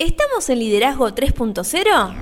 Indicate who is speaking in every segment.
Speaker 1: ¿Estamos en Liderazgo 3.0?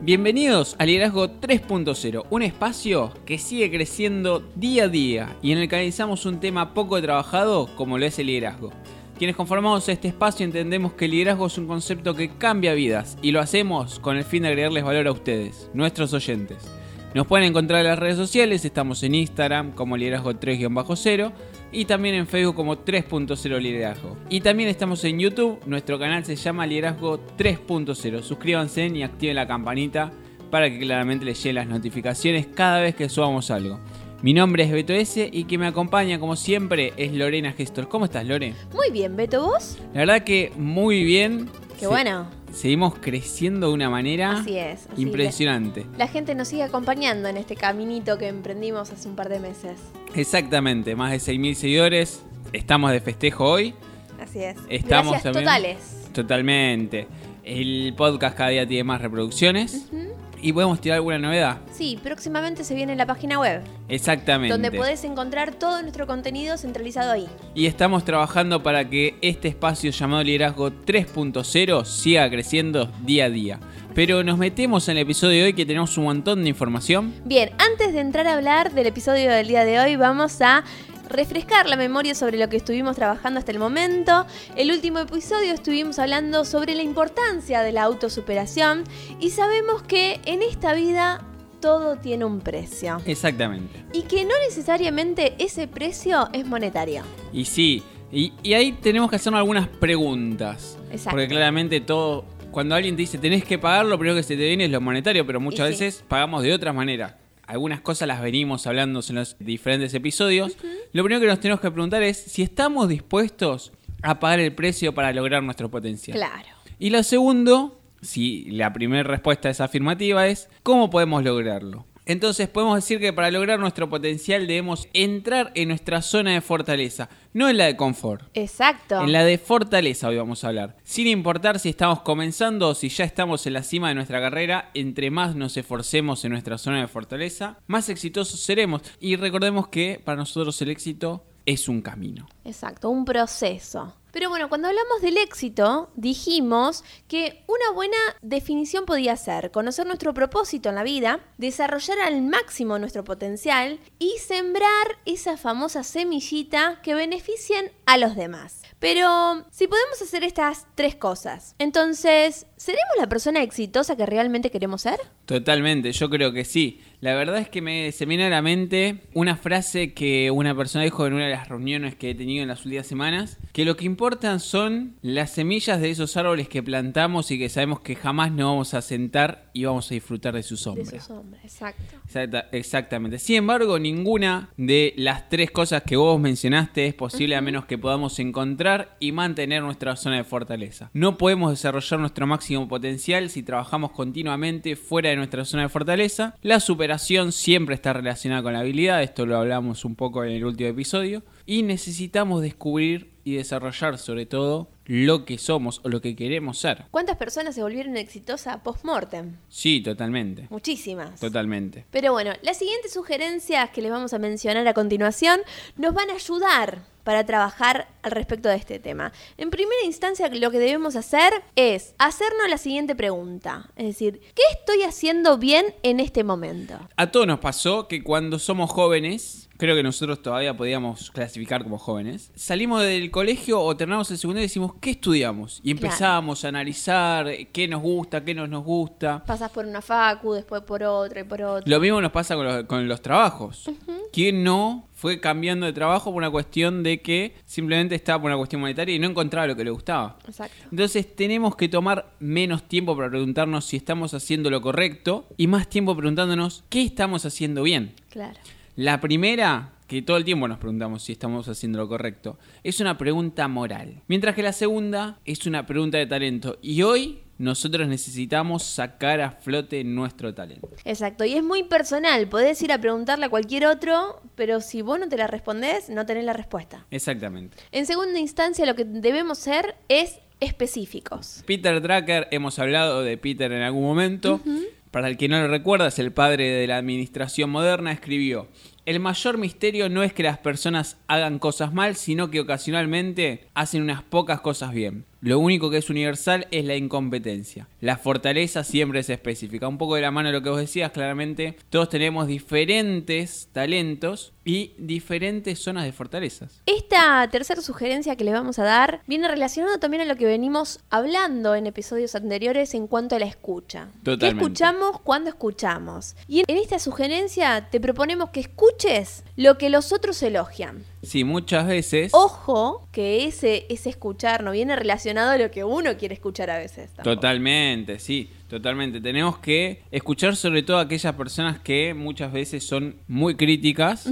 Speaker 2: Bienvenidos a Liderazgo 3.0, un espacio que sigue creciendo día a día y en el que analizamos un tema poco trabajado como lo es el liderazgo. Quienes conformamos este espacio entendemos que el liderazgo es un concepto que cambia vidas y lo hacemos con el fin de agregarles valor a ustedes, nuestros oyentes. Nos pueden encontrar en las redes sociales, estamos en Instagram como liderazgo 3-0 y también en Facebook como 3.0 liderazgo. Y también estamos en YouTube, nuestro canal se llama liderazgo 3.0. Suscríbanse y activen la campanita para que claramente les lleguen las notificaciones cada vez que subamos algo. Mi nombre es Beto S y que me acompaña como siempre es Lorena Gestor. ¿Cómo estás, Lore?
Speaker 1: Muy bien, Beto, ¿vos?
Speaker 2: La verdad que muy bien.
Speaker 1: Qué bueno.
Speaker 2: Seguimos creciendo de una manera
Speaker 1: Así es, así
Speaker 2: impresionante.
Speaker 1: La gente nos sigue acompañando en este caminito que emprendimos hace un par de meses.
Speaker 2: Exactamente, más de 6.000 seguidores. Estamos de festejo hoy.
Speaker 1: Así es.
Speaker 2: Estamos
Speaker 1: Gracias
Speaker 2: también-
Speaker 1: totales.
Speaker 2: Totalmente. El podcast cada día tiene más reproducciones. Y podemos tirar alguna novedad.
Speaker 1: Sí, próximamente se viene en la página web,
Speaker 2: Exactamente.
Speaker 1: donde podés encontrar todo nuestro contenido centralizado ahí.
Speaker 2: Y estamos trabajando para que este espacio llamado Liderazgo 3.0 siga creciendo día a día. Pero nos metemos en el episodio de hoy que tenemos un montón de información.
Speaker 1: Bien, antes de entrar a hablar del episodio del día de hoy, vamos a refrescar la memoria sobre lo que estuvimos trabajando hasta el momento. El último episodio estuvimos hablando sobre la importancia de la autosuperación y sabemos que en esta vida todo tiene un precio
Speaker 2: Exactamente.
Speaker 1: y que no necesariamente ese precio es monetario.
Speaker 2: Y sí, y, y ahí tenemos que hacernos algunas preguntas.
Speaker 1: Exacto.
Speaker 2: Porque claramente todo, cuando alguien te dice tenés que pagar, lo primero que se te viene es lo monetario, pero muchas
Speaker 1: Y sí.
Speaker 2: veces pagamos de otra manera. Algunas cosas las venimos hablando en los diferentes episodios. Lo primero que nos tenemos que preguntar es si estamos dispuestos a pagar el precio para lograr nuestro potencial.
Speaker 1: Claro.
Speaker 2: Y lo segundo, si la primera respuesta es afirmativa, es ¿cómo podemos lograrlo? Entonces podemos decir que para lograr nuestro potencial debemos entrar en nuestra zona de fortaleza, no en la de confort.
Speaker 1: Exacto.
Speaker 2: En la de fortaleza hoy vamos a hablar. Sin importar si estamos comenzando o si ya estamos en la cima de nuestra carrera, entre más nos esforcemos en nuestra zona de fortaleza, más exitosos seremos. Y recordemos que para nosotros el éxito es un camino.
Speaker 1: Exacto, un proceso. Pero bueno, cuando hablamos del éxito, dijimos que una buena definición podía ser conocer nuestro propósito en la vida, desarrollar al máximo nuestro potencial y sembrar esa famosa semillita que beneficien a los demás. Pero si podemos hacer estas tres cosas, entonces, ¿seremos la persona exitosa que realmente queremos ser?
Speaker 2: Totalmente, yo creo que sí. La verdad es que me, se viene a la mente una frase que una persona dijo en una de las reuniones que he tenido en las últimas semanas, que lo que importan son las semillas de esos árboles que plantamos y que sabemos que jamás nos vamos a sentar y vamos a disfrutar de su sombra.
Speaker 1: De esos hombres, exacto.
Speaker 2: Exacta- exactamente. Sin embargo, ninguna de las tres cosas que vos mencionaste es posible a menos que podamos encontrar y mantener nuestra zona de fortaleza. No podemos desarrollar nuestro máximo potencial si trabajamos continuamente fuera de nuestra zona de fortaleza. La superación siempre está relacionada con la habilidad, esto lo hablamos un poco en el último episodio. Y necesitamos descubrir y desarrollar sobre todo lo que somos o lo que queremos ser.
Speaker 1: ¿Cuántas personas se volvieron exitosas post-mortem?
Speaker 2: Sí, totalmente.
Speaker 1: Muchísimas.
Speaker 2: Totalmente.
Speaker 1: Pero bueno, las siguientes sugerencias que les vamos a mencionar a continuación nos van a ayudar para trabajar al respecto de este tema. En primera instancia, lo que debemos hacer es hacernos la siguiente pregunta. Es decir, ¿qué estoy haciendo bien en este momento?
Speaker 2: A todos nos pasó que cuando somos jóvenes, creo que nosotros todavía podíamos clasificar como jóvenes, salimos del colegio o terminamos el secundario y decimos, ¿qué estudiamos? Y
Speaker 1: Claro.
Speaker 2: empezamos a analizar qué nos gusta, qué no nos gusta.
Speaker 1: Pasas por una facu, después por otra y por otra.
Speaker 2: Lo mismo nos pasa con los, con los trabajos. ¿Quién no fue cambiando de trabajo por una cuestión de que simplemente estaba por una cuestión monetaria y no encontraba lo que le gustaba?
Speaker 1: Exacto.
Speaker 2: Entonces tenemos que tomar menos tiempo para preguntarnos si estamos haciendo lo correcto y más tiempo preguntándonos qué estamos haciendo bien.
Speaker 1: Claro.
Speaker 2: La primera, que todo el tiempo nos preguntamos si estamos haciendo lo correcto, es una pregunta moral. Mientras que la segunda es una pregunta de talento. Y hoy nosotros necesitamos sacar a flote nuestro talento.
Speaker 1: Exacto, y es muy personal. Podés ir a preguntarle a cualquier otro, pero si vos no te la respondés, no tenés la respuesta.
Speaker 2: Exactamente.
Speaker 1: En segunda instancia, lo que debemos ser es específicos.
Speaker 2: Peter Drucker, hemos hablado de Peter en algún momento. Para el que no lo recuerda, es el padre de la administración moderna, escribió, El mayor misterio no es que las personas hagan cosas mal, sino que ocasionalmente hacen unas pocas cosas bien. Lo único que es universal es la incompetencia. La fortaleza siempre es específica. Un poco de la mano de lo que vos decías, claramente todos tenemos diferentes talentos y diferentes zonas de fortalezas.
Speaker 1: Esta tercera sugerencia que le vamos a dar viene relacionado también a lo que venimos hablando en episodios anteriores en cuanto a la escucha.
Speaker 2: Totalmente.
Speaker 1: ¿Qué escuchamos cuando escuchamos? Y en esta sugerencia te proponemos que escuches lo que los otros elogian.
Speaker 2: Sí, muchas veces.
Speaker 1: Ojo que ese, ese escuchar no viene relacionado a lo que uno quiere escuchar a veces. tampoco.
Speaker 2: Totalmente, sí, totalmente. Tenemos que escuchar sobre todo a aquellas personas que muchas veces son muy críticas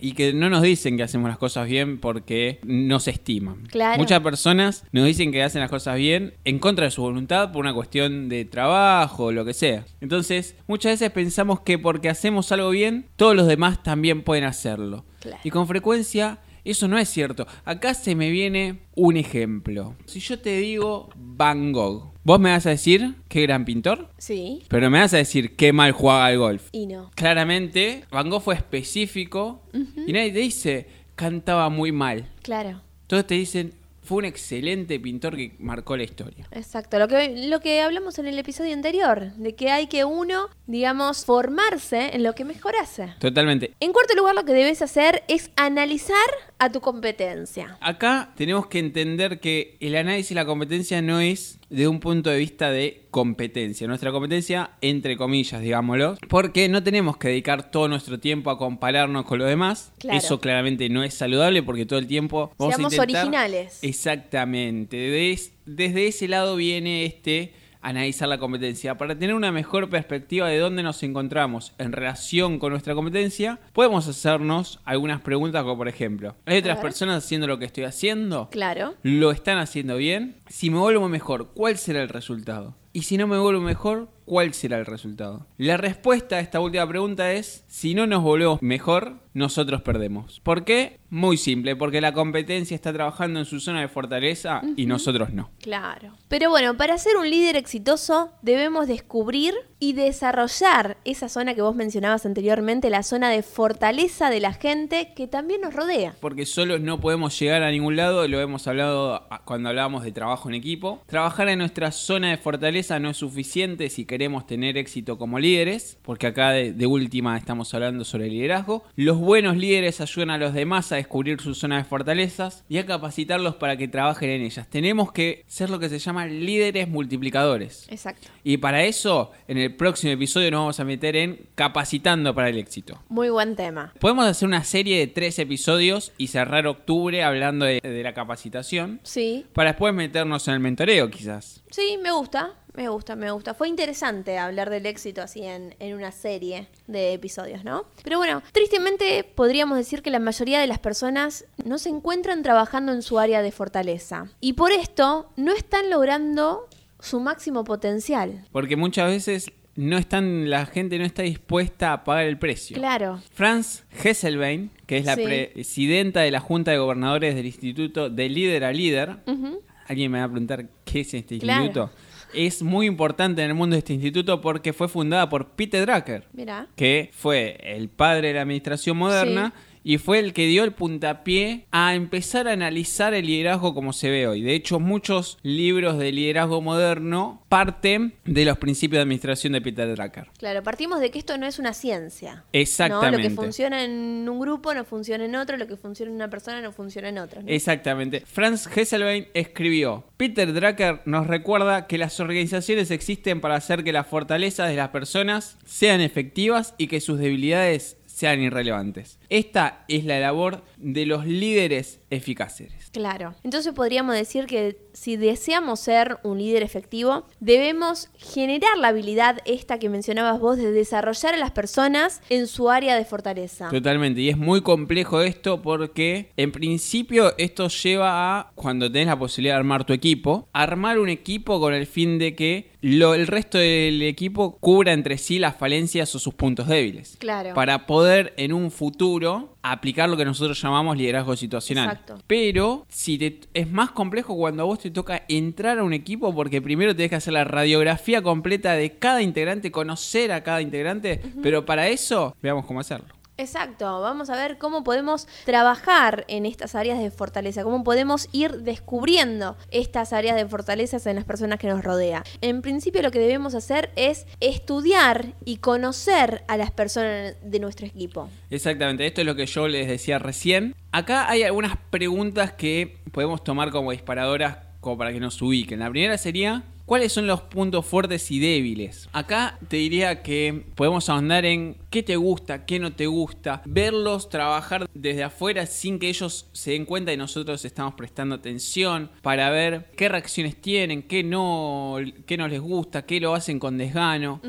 Speaker 2: y que no nos dicen que hacemos las cosas bien porque nos estiman.
Speaker 1: Claro.
Speaker 2: Muchas personas nos dicen que hacen las cosas bien en contra de su voluntad por una cuestión de trabajo o lo que sea. Entonces, muchas veces pensamos que porque hacemos algo bien, todos los demás también pueden hacerlo.
Speaker 1: Claro.
Speaker 2: Y con frecuencia eso no es cierto. Acá se me viene un ejemplo. Si yo te digo Van Gogh, vos me vas a decir qué gran pintor,
Speaker 1: Sí.
Speaker 2: pero me vas a decir qué mal jugaba al golf.
Speaker 1: Y no.
Speaker 2: Claramente, Van Gogh fue específico y nadie te dice cantaba muy mal.
Speaker 1: Claro.
Speaker 2: Todos te dicen fue un excelente pintor que marcó la historia.
Speaker 1: Exacto, lo que, lo que hablamos en el episodio anterior, de que hay que uno, digamos, formarse en lo que mejor hace.
Speaker 2: Totalmente.
Speaker 1: En cuarto lugar, lo que debes hacer es analizar a tu competencia.
Speaker 2: Acá tenemos que entender que el análisis y la competencia no es de un punto de vista de competencia. Nuestra competencia, entre comillas, digámoslo, porque no tenemos que dedicar todo nuestro tiempo a compararnos con los demás.
Speaker 1: Claro.
Speaker 2: Eso claramente no es saludable porque todo el tiempo vamos
Speaker 1: Seamos
Speaker 2: a intentar...
Speaker 1: originales.
Speaker 2: Exactamente. Des- desde ese lado viene este analizar la competencia. Para tener una mejor perspectiva de dónde nos encontramos en relación con nuestra competencia, podemos hacernos algunas preguntas como por ejemplo, ¿hay otras personas haciendo lo que estoy haciendo?
Speaker 1: Claro.
Speaker 2: ¿Lo están haciendo bien? Si me vuelvo mejor, ¿cuál será el resultado? Y si no me vuelvo mejor, ¿cuál será el resultado? La respuesta a esta última pregunta es, si no nos volvemos mejor, nosotros perdemos. ¿Por qué? Muy simple, porque la competencia está trabajando en su zona de fortaleza y nosotros no.
Speaker 1: Claro. Pero bueno, para ser un líder exitoso debemos descubrir y desarrollar esa zona que vos mencionabas anteriormente, la zona de fortaleza de la gente que también nos rodea.
Speaker 2: Porque solos no podemos llegar a ningún lado, lo hemos hablado cuando hablábamos de trabajo en equipo. Trabajar en nuestra zona de fortaleza no es suficiente si queremos tener éxito como líderes, porque acá de, de última estamos hablando sobre liderazgo. Los buenos líderes ayudan a los demás a descubrir su zona de fortalezas y a capacitarlos para que trabajen en ellas. Tenemos que ser lo que se llama líderes multiplicadores.
Speaker 1: Exacto.
Speaker 2: Y para eso, en el próximo episodio nos vamos a meter en capacitando para el éxito.
Speaker 1: Muy buen tema.
Speaker 2: Podemos hacer una serie de tres episodios y cerrar octubre hablando de, de la capacitación.
Speaker 1: Sí.
Speaker 2: Para después meternos en el mentoreo, quizás.
Speaker 1: Sí, me gusta, me gusta, me gusta. Fue interesante hablar del éxito así en, en una serie de episodios, ¿no? Pero bueno, tristemente podríamos decir que la mayoría de las personas no se encuentran trabajando en su área de fortaleza. Y por esto no están logrando su máximo potencial.
Speaker 2: Porque muchas veces no están, la gente no está dispuesta a pagar el precio.
Speaker 1: Claro.
Speaker 2: Franz Hesselbein, que es la
Speaker 1: Sí.
Speaker 2: presidenta de la Junta de Gobernadores del Instituto de Líder a Líder, alguien me va a preguntar qué es este
Speaker 1: Claro.
Speaker 2: instituto. Es muy importante en el mundo de este instituto porque fue fundada por Peter Drucker.
Speaker 1: Mira.
Speaker 2: que fue el padre de la administración moderna y fue el que dio el puntapié a empezar a analizar el liderazgo como se ve hoy. De hecho, muchos libros de liderazgo moderno parten de los principios de administración de Peter Drucker.
Speaker 1: Claro, partimos de que esto no es una ciencia. ¿no? Lo
Speaker 2: Exactamente.
Speaker 1: que funciona en un grupo no funciona en otro, lo que funciona en una persona no funciona en otro. ¿no?
Speaker 2: Exactamente. Franz Hesselbein escribió, Peter Drucker nos recuerda que las organizaciones existen para hacer que las fortalezas de las personas sean efectivas y que sus debilidades sean irrelevantes. Esta es la labor de los líderes eficaces.
Speaker 1: Claro. Entonces podríamos decir que si deseamos ser un líder efectivo, debemos generar la habilidad esta que mencionabas vos de desarrollar a las personas en su área de fortaleza.
Speaker 2: Totalmente, y es muy complejo esto porque en principio esto lleva a, cuando tenés la posibilidad de armar tu equipo, armar un equipo con el fin de que lo, el resto del equipo cubra entre sí las falencias o sus puntos débiles.
Speaker 1: Claro.
Speaker 2: Para poder en un futuro aplicar lo que nosotros llamamos liderazgo situacional.
Speaker 1: Exacto.
Speaker 2: Pero si te- es más complejo cuando a vos te toca entrar a un equipo porque primero tenés que hacer la radiografía completa de cada integrante, conocer a cada integrante, pero para eso veamos cómo hacerlo.
Speaker 1: Exacto, vamos a ver cómo podemos trabajar en estas áreas de fortaleza, cómo podemos ir descubriendo estas áreas de fortalezas en las personas que nos rodean. En principio lo que debemos hacer es estudiar y conocer a las personas de nuestro equipo.
Speaker 2: Exactamente, esto es lo que yo les decía recién. Acá hay algunas preguntas que podemos tomar como disparadoras como para que nos ubiquen. La primera sería, ¿Cuáles son los puntos fuertes y débiles? Acá te diría que podemos ahondar en qué te gusta, qué no te gusta, verlos trabajar desde afuera sin que ellos se den cuenta y nosotros estamos prestando atención para ver qué reacciones tienen, qué no, qué no les gusta, qué lo hacen con desgano.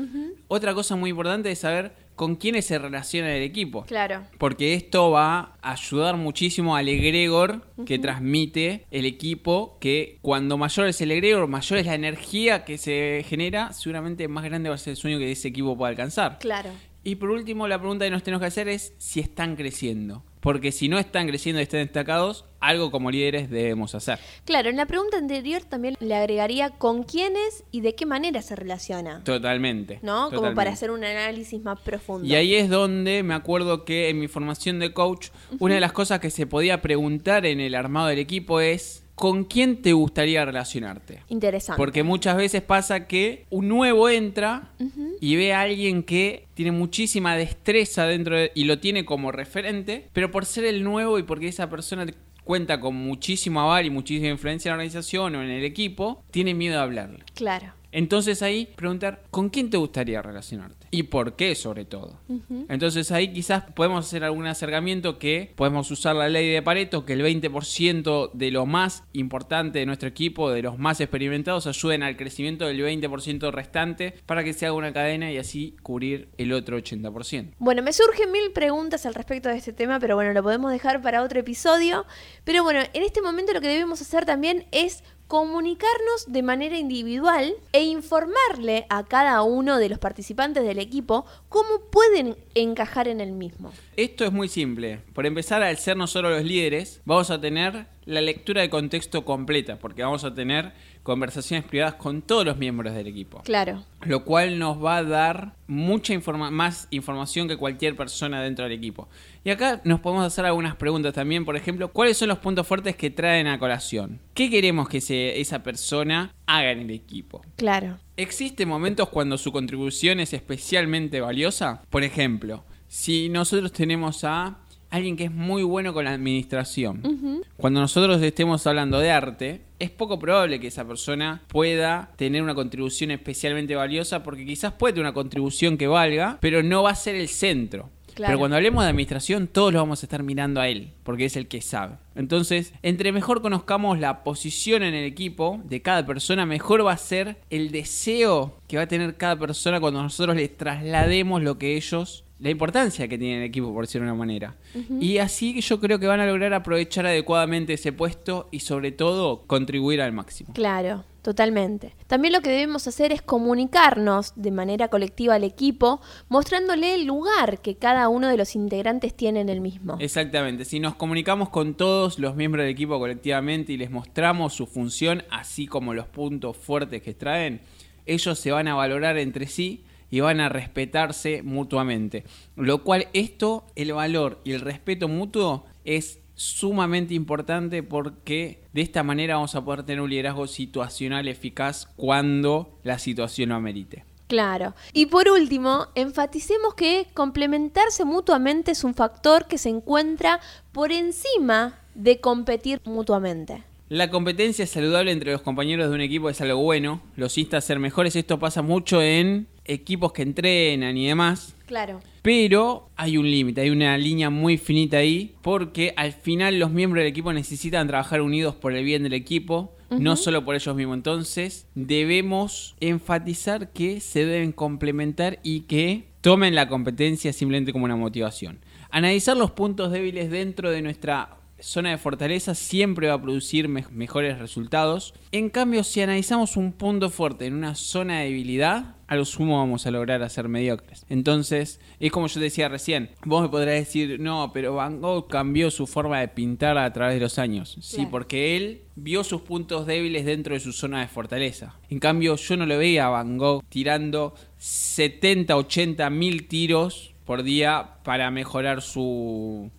Speaker 2: Otra cosa muy importante es saber con quiénes se relaciona el equipo.
Speaker 1: Claro.
Speaker 2: Porque esto va a ayudar muchísimo al egregor que transmite el equipo, que cuando mayor es el egregor, mayor es la energía que se genera, seguramente más grande va a ser el sueño que ese equipo pueda alcanzar.
Speaker 1: Claro.
Speaker 2: Y por último, la pregunta que nos tenemos que hacer es si están creciendo. Porque si no están creciendo y están destacados, algo como líderes debemos hacer.
Speaker 1: Claro, en la pregunta anterior también le agregaría con quiénes y de qué manera se relaciona.
Speaker 2: Totalmente.
Speaker 1: ¿No? Como para hacer un análisis más profundo.
Speaker 2: Y ahí es donde me acuerdo que en mi formación de coach, una de las cosas que se podía preguntar en el armado del equipo es ¿Con quién te gustaría relacionarte?
Speaker 1: Interesante.
Speaker 2: Porque muchas veces pasa que un nuevo entra y ve a alguien que tiene muchísima destreza dentro de, y lo tiene como referente, pero por ser el nuevo y porque esa persona cuenta con muchísimo aval y muchísima influencia en la organización o en el equipo, tiene miedo de hablarle.
Speaker 1: Claro.
Speaker 2: Entonces ahí preguntar, ¿con quién te gustaría relacionarte? Y por qué sobre todo. Entonces ahí quizás podemos hacer algún acercamiento que podemos usar la ley de Pareto, que el 20% de lo más importante de nuestro equipo, de los más experimentados, ayuden al crecimiento del 20% restante para que se haga una cadena y así cubrir el otro 80%.
Speaker 1: Bueno, me surgen mil preguntas al respecto de este tema, pero bueno, lo podemos dejar para otro episodio. Pero bueno, en este momento lo que debemos hacer también es comunicarnos de manera individual e informarle a cada uno de los participantes del equipo cómo pueden encajar en el mismo.
Speaker 2: Esto es muy simple. Por empezar, al ser nosotros los líderes, vamos a tener la lectura de contexto completa, porque vamos a tener conversaciones privadas con todos los miembros del equipo.
Speaker 1: Claro.
Speaker 2: Lo cual nos va a dar mucha más información que cualquier persona dentro del equipo. Y acá nos podemos hacer algunas preguntas también, por ejemplo, ¿cuáles son los puntos fuertes que traen a colación? ¿Qué queremos que esa persona haga en el equipo?
Speaker 1: Claro.
Speaker 2: ¿Existen momentos cuando su contribución es especialmente valiosa? Por ejemplo, si nosotros tenemos a alguien que es muy bueno con la administración. Cuando nosotros estemos hablando de arte, es poco probable que esa persona pueda tener una contribución especialmente valiosa porque quizás puede tener una contribución que valga, pero no va a ser el centro. Pero cuando hablemos de administración, todos lo vamos a estar mirando a él, porque es el que sabe. Entonces, entre mejor conozcamos la posición en el equipo de cada persona, mejor va a ser el deseo que va a tener cada persona cuando nosotros les traslademos lo que ellos la importancia que tiene el equipo, por decirlo de una manera. Y así yo creo que van a lograr aprovechar adecuadamente ese puesto y sobre todo contribuir al máximo.
Speaker 1: Claro, totalmente. También lo que debemos hacer es comunicarnos de manera colectiva al equipo, mostrándole el lugar que cada uno de los integrantes tiene en el mismo.
Speaker 2: Exactamente, si nos comunicamos con todos los miembros del equipo colectivamente y les mostramos su función, así como los puntos fuertes que traen, ellos se van a valorar entre sí y van a respetarse mutuamente. Lo cual esto, el valor y el respeto mutuo es sumamente importante porque de esta manera vamos a poder tener un liderazgo situacional eficaz cuando la situación lo amerite.
Speaker 1: Claro. Y por último, enfaticemos que complementarse mutuamente es un factor que se encuentra por encima de competir mutuamente.
Speaker 2: La competencia saludable entre los compañeros de un equipo es algo bueno, los insta a ser mejores, esto pasa mucho en equipos que entrenan y demás.
Speaker 1: Claro.
Speaker 2: Pero hay un límite, hay una línea muy finita ahí, porque al final los miembros del equipo necesitan trabajar unidos por el bien del equipo, no solo por ellos mismos. Entonces debemos enfatizar que se deben complementar y que tomen la competencia simplemente como una motivación. Analizar los puntos débiles dentro de nuestra zona de fortaleza siempre va a producir mejores resultados. En cambio, si analizamos un punto fuerte en una zona de debilidad, a lo sumo vamos a lograr hacer mediocres. Entonces, es como yo decía recién, vos me podrás decir, no, pero Van Gogh cambió su forma de pintar a través de los años. Sí, porque él vio sus puntos débiles dentro de su zona de fortaleza. En cambio, yo no lo veía a Van Gogh tirando 70, 80 mil tiros por día para mejorar su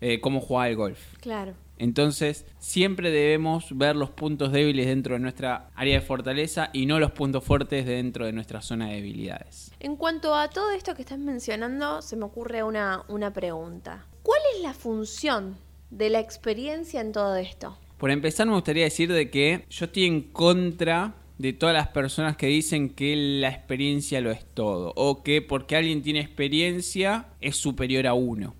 Speaker 2: eh, cómo jugar al golf.
Speaker 1: Claro.
Speaker 2: Entonces, siempre debemos ver los puntos débiles dentro de nuestra área de fortaleza y no los puntos fuertes dentro de nuestra zona de debilidades.
Speaker 1: En cuanto a todo esto que estás mencionando, se me ocurre una, una pregunta. ¿Cuál es la función de la experiencia en todo esto?
Speaker 2: Por empezar, me gustaría decir de que yo estoy en contra de todas las personas que dicen que la experiencia lo es todo o que porque alguien tiene experiencia es superior a uno.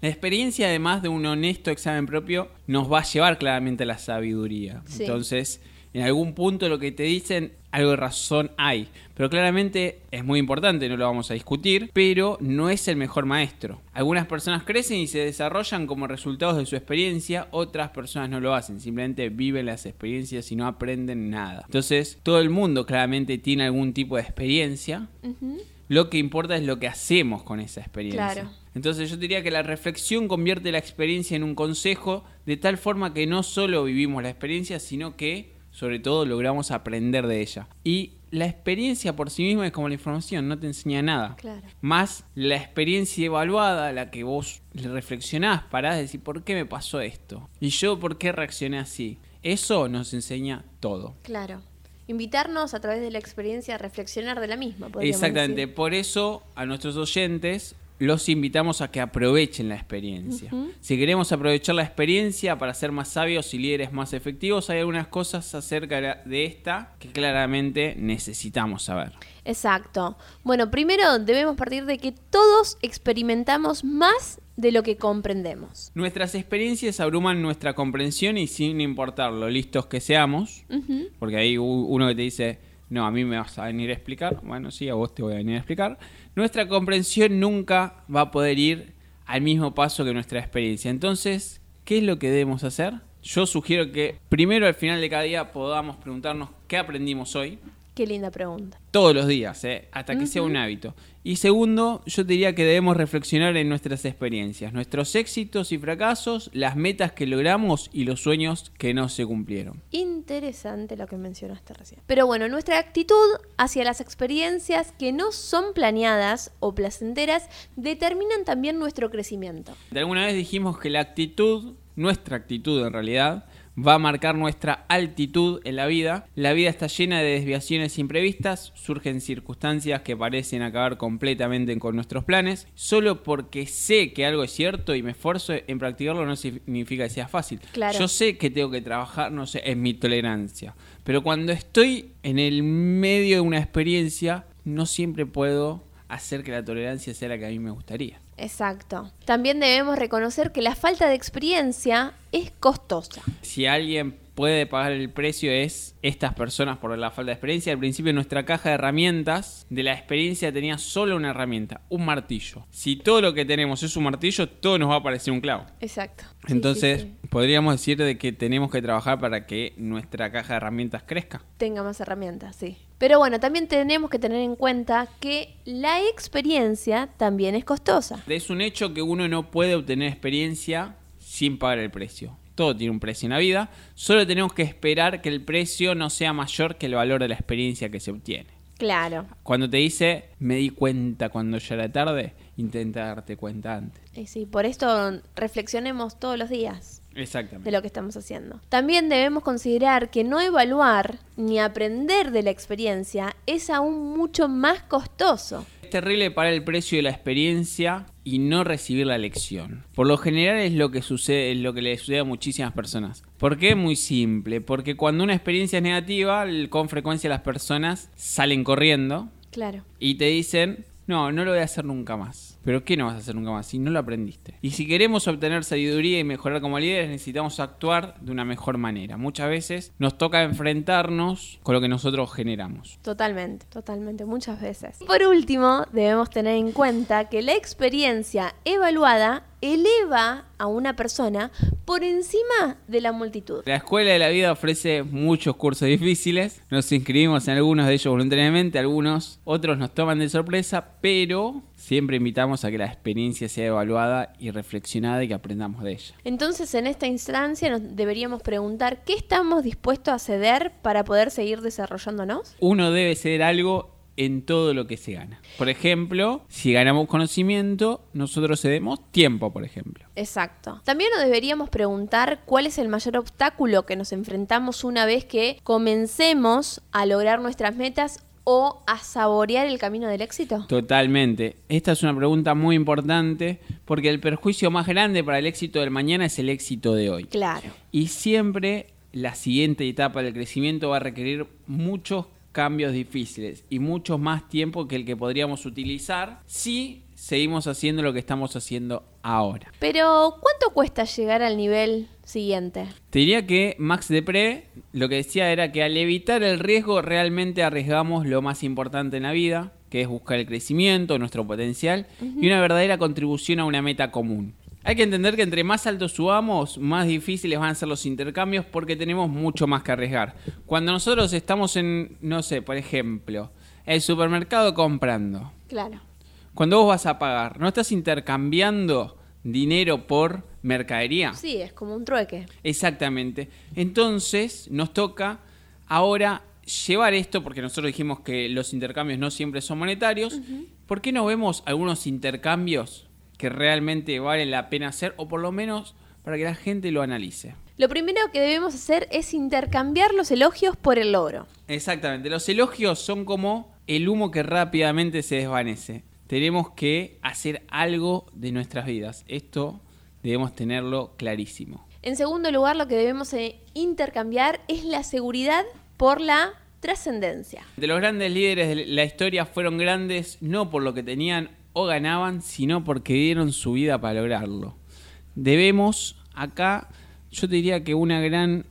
Speaker 2: La experiencia, además de un honesto examen propio, nos va a llevar claramente a la sabiduría.
Speaker 1: Sí.
Speaker 2: Entonces, en algún punto lo que te dicen, algo de razón hay. Pero claramente es muy importante, no lo vamos a discutir, pero no es el mejor maestro. Algunas personas crecen y se desarrollan como resultados de su experiencia, otras personas no lo hacen, simplemente viven las experiencias y no aprenden nada. Entonces, todo el mundo claramente tiene algún tipo de experiencia. Lo que importa es lo que hacemos con esa experiencia.
Speaker 1: Claro.
Speaker 2: Entonces yo diría que la reflexión convierte la experiencia en un consejo de tal forma que no solo vivimos la experiencia, sino que sobre todo logramos aprender de ella. Y la experiencia por sí misma es como la información, no te enseña nada.
Speaker 1: Claro.
Speaker 2: Más la experiencia evaluada, la que vos le reflexionás, parás de decir, ¿por qué me pasó esto? Y yo, ¿por qué reaccioné así? Eso nos enseña todo.
Speaker 1: Claro. Invitarnos a través de la experiencia a reflexionar de la misma.
Speaker 2: Exactamente,
Speaker 1: decir.
Speaker 2: por eso a nuestros oyentes los invitamos a que aprovechen la experiencia. Si queremos aprovechar la experiencia para ser más sabios y líderes más efectivos, hay algunas cosas acerca de esta que claramente necesitamos saber.
Speaker 1: Exacto. Bueno, primero debemos partir de que todos experimentamos más de lo que comprendemos.
Speaker 2: Nuestras experiencias abruman nuestra comprensión y sin importar lo listos que seamos, porque hay uno que te dice, no, a mí me vas a venir a explicar, bueno, sí, a vos te voy a venir a explicar, nuestra comprensión nunca va a poder ir al mismo paso que nuestra experiencia. Entonces, ¿qué es lo que debemos hacer? Yo sugiero que primero al final de cada día podamos preguntarnos qué aprendimos hoy,
Speaker 1: Qué linda pregunta.
Speaker 2: todos los días, ¿eh? hasta que sea un hábito. Y segundo, yo te diría que debemos reflexionar en nuestras experiencias, nuestros éxitos y fracasos, las metas que logramos y los sueños que no se cumplieron.
Speaker 1: Interesante lo que mencionaste recién. Pero bueno, nuestra actitud hacia las experiencias que no son planeadas o placenteras determinan también nuestro crecimiento.
Speaker 2: De alguna vez dijimos que la actitud, nuestra actitud en realidad, va a marcar nuestra altitud en la vida. La vida está llena de desviaciones imprevistas, surgen circunstancias que parecen acabar completamente con nuestros planes. Solo porque sé que algo es cierto y me esfuerzo en practicarlo no significa que sea fácil.
Speaker 1: Claro.
Speaker 2: Yo sé que tengo que trabajar, no sé, en mi tolerancia. Pero cuando estoy en el medio de una experiencia, no siempre puedo hacer que la tolerancia sea la que a mí me gustaría.
Speaker 1: Exacto. También debemos reconocer que la falta de experiencia es costosa.
Speaker 2: si alguien puede pagar el precio es estas personas por la falta de experiencia. Al principio nuestra caja de herramientas de la experiencia tenía solo una herramienta, un martillo. Si todo lo que tenemos es un martillo, todo nos va a parecer un clavo.
Speaker 1: Exacto. Sí,
Speaker 2: Entonces,
Speaker 1: sí, sí.
Speaker 2: podríamos decir de que tenemos que trabajar para que nuestra caja de herramientas crezca.
Speaker 1: tenga más herramientas, sí. Pero bueno, también tenemos que tener en cuenta que la experiencia también es costosa.
Speaker 2: Es un hecho que uno no puede obtener experiencia sin pagar el precio. Todo tiene un precio en la vida, solo tenemos que esperar que el precio no sea mayor que el valor de la experiencia que se obtiene.
Speaker 1: Claro.
Speaker 2: Cuando te dice, me di cuenta cuando ya era tarde, intenta darte cuenta antes.
Speaker 1: Y sí, por esto reflexionemos todos los días
Speaker 2: Exactamente.
Speaker 1: de lo que estamos haciendo. También debemos considerar que no evaluar ni aprender de la experiencia es aún mucho más costoso.
Speaker 2: Es terrible pagar el precio de la experiencia y no recibir la lección. Por lo general es lo que sucede, es lo que le sucede a muchísimas personas. ¿Por qué? Muy simple. Porque cuando una experiencia es negativa, con frecuencia las personas salen corriendo
Speaker 1: Claro.
Speaker 2: y te dicen, no, no lo voy a hacer nunca más. Pero ¿qué no vas a hacer nunca más si no lo aprendiste? Y si queremos obtener sabiduría y mejorar como líderes, necesitamos actuar de una mejor manera. Muchas veces nos toca enfrentarnos con lo que nosotros generamos.
Speaker 1: Totalmente, totalmente, muchas veces. Por último, debemos tener en cuenta que la experiencia evaluada eleva a una persona por encima de la multitud.
Speaker 2: La Escuela de la Vida ofrece muchos cursos difíciles. Nos inscribimos en algunos de ellos voluntariamente, algunos otros nos toman de sorpresa, pero siempre invitamos a que la experiencia sea evaluada y reflexionada y que aprendamos de ella.
Speaker 1: Entonces, en esta instancia nos deberíamos preguntar qué estamos dispuestos a ceder para poder seguir desarrollándonos.
Speaker 2: Uno debe ceder algo en todo lo que se gana. Por ejemplo, si ganamos conocimiento, nosotros cedemos tiempo, por ejemplo.
Speaker 1: Exacto. También nos deberíamos preguntar cuál es el mayor obstáculo que nos enfrentamos una vez que comencemos a lograr nuestras metas o a saborear el camino del éxito?
Speaker 2: Totalmente. Esta es una pregunta muy importante porque el perjuicio más grande para el éxito del mañana es el éxito de hoy.
Speaker 1: Claro.
Speaker 2: Y siempre la siguiente etapa del crecimiento va a requerir muchos cambios difíciles y mucho más tiempo que el que podríamos utilizar si seguimos haciendo lo que estamos haciendo ahora.
Speaker 1: Pero, ¿cuánto cuesta llegar al nivel siguiente?
Speaker 2: Te diría que Max Depré lo que decía era que al evitar el riesgo realmente arriesgamos lo más importante en la vida, que es buscar el crecimiento, nuestro potencial y una verdadera contribución a una meta común. Hay que entender que entre más alto subamos, más difíciles van a ser los intercambios porque tenemos mucho más que arriesgar. Cuando nosotros estamos en, no sé, por ejemplo, el supermercado comprando.
Speaker 1: Claro.
Speaker 2: Cuando vos vas a pagar, ¿no estás intercambiando dinero por mercadería?
Speaker 1: Sí, es como un trueque.
Speaker 2: Exactamente. Entonces nos toca ahora llevar esto, porque nosotros dijimos que los intercambios no siempre son monetarios. ¿Por qué no vemos algunos intercambios que realmente vale la pena hacer o por lo menos para que la gente lo analice.
Speaker 1: Lo primero que debemos hacer es intercambiar los elogios por el logro.
Speaker 2: Exactamente, los elogios son como el humo que rápidamente se desvanece. Tenemos que hacer algo de nuestras vidas. Esto debemos tenerlo clarísimo.
Speaker 1: En segundo lugar, lo que debemos eh, intercambiar es la seguridad por la trascendencia.
Speaker 2: De los grandes líderes de la historia fueron grandes no por lo que tenían o ganaban, sino porque dieron su vida para lograrlo. Debemos acá, yo te diría que una gran,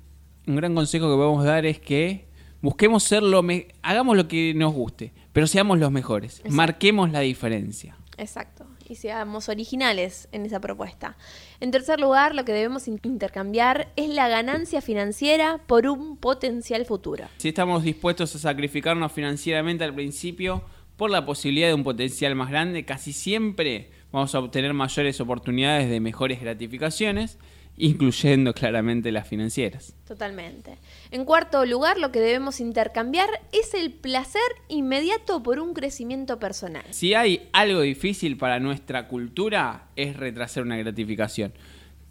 Speaker 2: un gran consejo que podemos dar es que busquemos ser lo hagamos lo que nos guste, pero seamos los mejores, marquemos la diferencia.
Speaker 1: Exacto, y seamos originales en esa propuesta. En tercer lugar, lo que debemos intercambiar es la ganancia financiera por un potencial futuro.
Speaker 2: Si estamos dispuestos a sacrificarnos financieramente al principio, por la posibilidad de un potencial más grande, casi siempre vamos a obtener mayores oportunidades de mejores gratificaciones, incluyendo claramente las financieras.
Speaker 1: Totalmente. En cuarto lugar, lo que debemos intercambiar es el placer inmediato por un crecimiento personal.
Speaker 2: Si hay algo difícil para nuestra cultura, es retrasar una gratificación.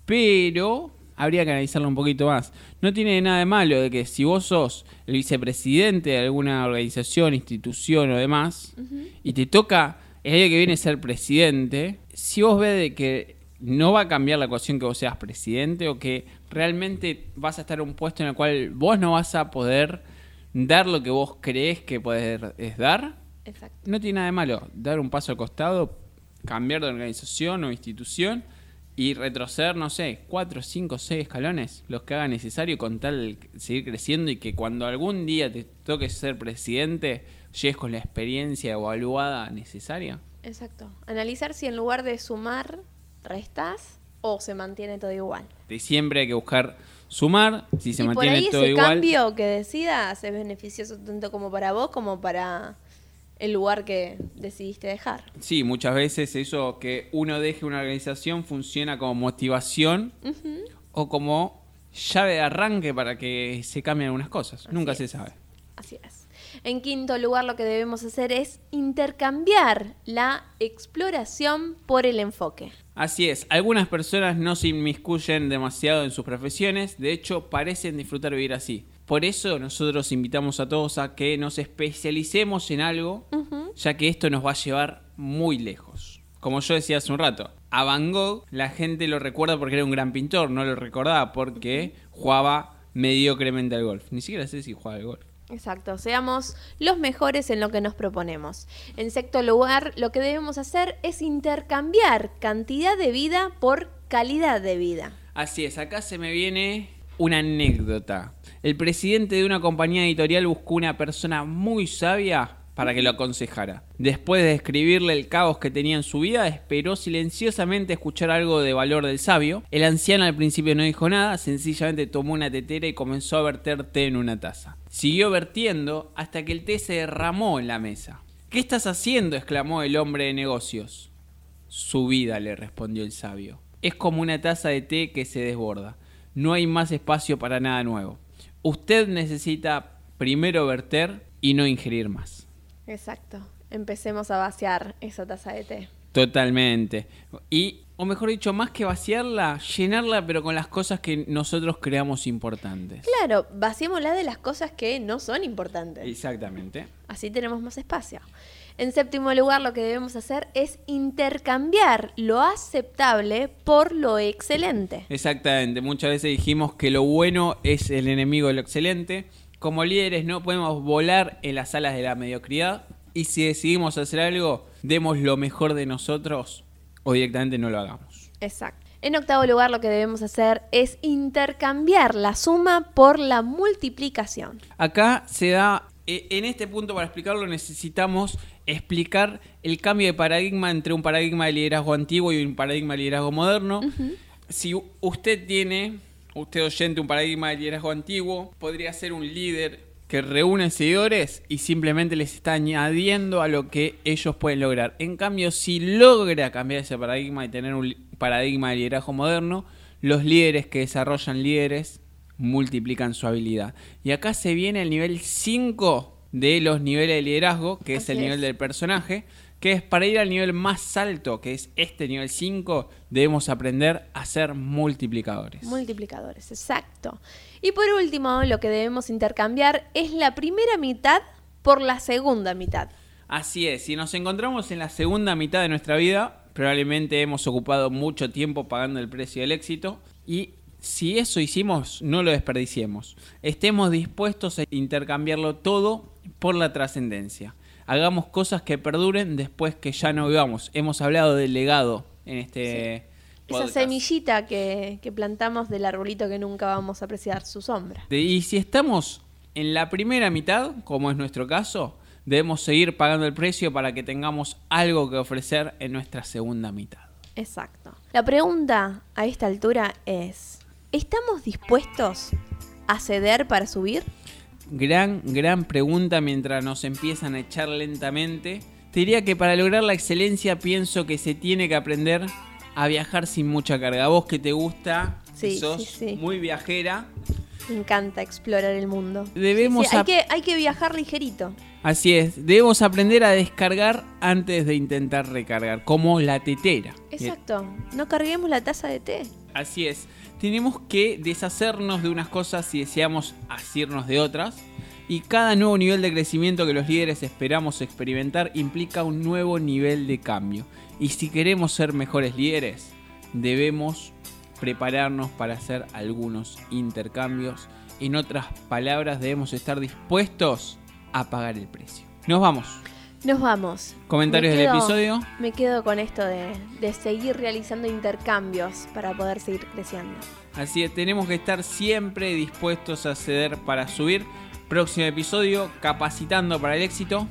Speaker 2: Pero habría que analizarlo un poquito más. No tiene nada de malo de que si vos sos el vicepresidente de alguna organización, institución o demás, y te toca el año que viene ser presidente, si vos ves de que no va a cambiar la ecuación que vos seas presidente o que realmente vas a estar en un puesto en el cual vos no vas a poder dar lo que vos crees que puedes dar, no tiene nada de malo dar un paso al costado, cambiar de organización o institución y retroceder, no sé, cuatro, cinco, seis escalones, los que haga necesario con tal de seguir creciendo y que cuando algún día te toque ser presidente, llegues con la experiencia evaluada necesaria.
Speaker 1: Exacto. Analizar si en lugar de sumar, restas o se mantiene todo igual.
Speaker 2: De siempre hay que buscar sumar, si se
Speaker 1: y
Speaker 2: mantiene
Speaker 1: por ahí
Speaker 2: todo
Speaker 1: ese
Speaker 2: igual.
Speaker 1: cambio que decidas es beneficioso tanto como para vos como para el lugar que decidiste dejar.
Speaker 2: Sí, muchas veces eso que uno deje una organización funciona como motivación o como llave de arranque para que se cambien algunas cosas. Nunca se sabe.
Speaker 1: Así es. En quinto lugar, lo que debemos hacer es intercambiar la exploración por el enfoque.
Speaker 2: Así es, algunas personas no se inmiscuyen demasiado en sus profesiones, de hecho parecen disfrutar vivir así. Por eso nosotros invitamos a todos a que nos especialicemos en algo, ya que esto nos va a llevar muy lejos. Como yo decía hace un rato, a Van Gogh la gente lo recuerda porque era un gran pintor, no lo recordaba porque jugaba mediocremente al golf. Ni siquiera sé si jugaba al golf.
Speaker 1: Exacto, seamos los mejores en lo que nos proponemos. En sexto lugar, lo que debemos hacer es intercambiar cantidad de vida por calidad de vida.
Speaker 2: Así es, acá se me viene una anécdota. El presidente de una compañía editorial buscó una persona muy sabia para que lo aconsejara. Después de describirle el caos que tenía en su vida, esperó silenciosamente escuchar algo de valor del sabio. El anciano al principio no dijo nada, sencillamente tomó una tetera y comenzó a verter té en una taza. Siguió vertiendo hasta que el té se derramó en la mesa. ¿Qué estás haciendo? exclamó el hombre de negocios. Su vida, le respondió el sabio. Es como una taza de té que se desborda. No hay más espacio para nada nuevo. Usted necesita primero verter y no ingerir más.
Speaker 1: Exacto. Empecemos a vaciar esa taza de té.
Speaker 2: Totalmente. Y, o mejor dicho, más que vaciarla, llenarla, pero con las cosas que nosotros creamos importantes.
Speaker 1: Claro, vaciémosla de las cosas que no son importantes.
Speaker 2: Exactamente.
Speaker 1: Así tenemos más espacio. En séptimo lugar, lo que debemos hacer es intercambiar lo aceptable por lo excelente.
Speaker 2: Exactamente. Muchas veces dijimos que lo bueno es el enemigo de lo excelente. Como líderes no podemos volar en las alas de la mediocridad. Y si decidimos hacer algo, demos lo mejor de nosotros o directamente no lo hagamos.
Speaker 1: Exacto. En octavo lugar, lo que debemos hacer es intercambiar la suma por la multiplicación.
Speaker 2: Acá se da, en este punto para explicarlo necesitamos explicar el cambio de paradigma entre un paradigma de liderazgo antiguo y un paradigma de liderazgo moderno. Si usted tiene, usted oyente, un paradigma de liderazgo antiguo, podría ser un líder que reúne seguidores y simplemente les está añadiendo a lo que ellos pueden lograr. En cambio, si logra cambiar ese paradigma y tener un paradigma de liderazgo moderno, los líderes que desarrollan líderes multiplican su habilidad. Y acá se viene el nivel 5 de los niveles de liderazgo, que es el nivel del personaje, que es para ir al nivel más alto, que es este nivel 5, debemos aprender a ser multiplicadores.
Speaker 1: Multiplicadores, exacto. Y por último, lo que debemos intercambiar es la primera mitad por la segunda mitad.
Speaker 2: Así es, si nos encontramos en la segunda mitad de nuestra vida, probablemente hemos ocupado mucho tiempo pagando el precio del éxito y si eso hicimos, no lo desperdiciemos. Estemos dispuestos a intercambiarlo todo por la trascendencia. Hagamos cosas que perduren después que ya no vivamos. Hemos hablado del legado en este
Speaker 1: Esa
Speaker 2: podcast.
Speaker 1: semillita que, que plantamos del arbolito que nunca vamos a apreciar su sombra.
Speaker 2: De- Y si estamos en la primera mitad, como es nuestro caso, debemos seguir pagando el precio para que tengamos algo que ofrecer en nuestra segunda mitad.
Speaker 1: Exacto. La pregunta a esta altura es, ¿estamos dispuestos a ceder para subir?
Speaker 2: Gran, gran pregunta mientras nos empiezan a echar lentamente. Te diría que para lograr la excelencia pienso que se tiene que aprender a viajar sin mucha carga. Vos que te gusta, que
Speaker 1: Sí,
Speaker 2: sos
Speaker 1: sí, sí.
Speaker 2: muy viajera,
Speaker 1: Me encanta explorar el mundo.
Speaker 2: Debemos
Speaker 1: hay, que, hay que viajar ligerito.
Speaker 2: Así es, debemos aprender a descargar antes de intentar recargar, como la tetera.
Speaker 1: Exacto. No carguemos la taza de té.
Speaker 2: Así es, tenemos que deshacernos de unas cosas si deseamos asirnos de otras. Y cada nuevo nivel de crecimiento que los líderes esperamos experimentar implica un nuevo nivel de cambio. Y si queremos ser mejores líderes, debemos prepararnos para hacer algunos intercambios. En otras palabras, debemos estar dispuestos a pagar el precio. Nos vamos.
Speaker 1: Nos vamos.
Speaker 2: Comentarios
Speaker 1: Me
Speaker 2: del episodio.
Speaker 1: Me quedo con esto de, de seguir realizando intercambios para poder seguir creciendo.
Speaker 2: Así es, tenemos que estar siempre dispuestos a ceder para subir. Próximo episodio, capacitando para el éxito.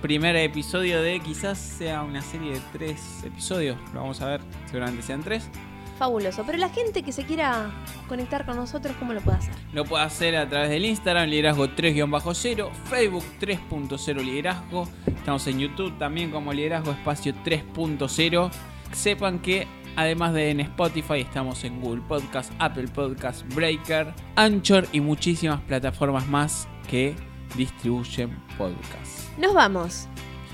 Speaker 2: Primer episodio de quizás sea una serie de tres episodios. Lo vamos a ver, seguramente sean tres.
Speaker 1: Fabuloso. Pero la gente que se quiera conectar con nosotros, ¿cómo lo puede hacer?
Speaker 2: Lo puede hacer a través del Instagram, liderazgo 3-0, Facebook 3.0 liderazgo. Estamos en YouTube también como liderazgo espacio 3.0. Sepan que además de en Spotify estamos en Google Podcast, Apple Podcast, Breaker, Anchor y muchísimas plataformas más que distribuyen podcasts.
Speaker 1: Nos vamos.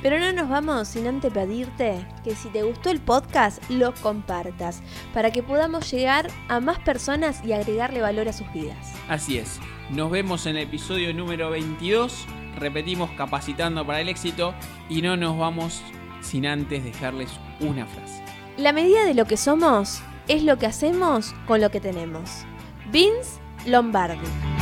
Speaker 1: Pero no nos vamos sin antes pedirte que si te gustó el podcast, lo compartas para que podamos llegar a más personas y agregarle valor a sus vidas.
Speaker 2: Así es. Nos vemos en el episodio número 22. Repetimos capacitando para el éxito y no nos vamos sin antes dejarles una frase.
Speaker 1: La medida de lo que somos es lo que hacemos con lo que tenemos. Vince Lombardi.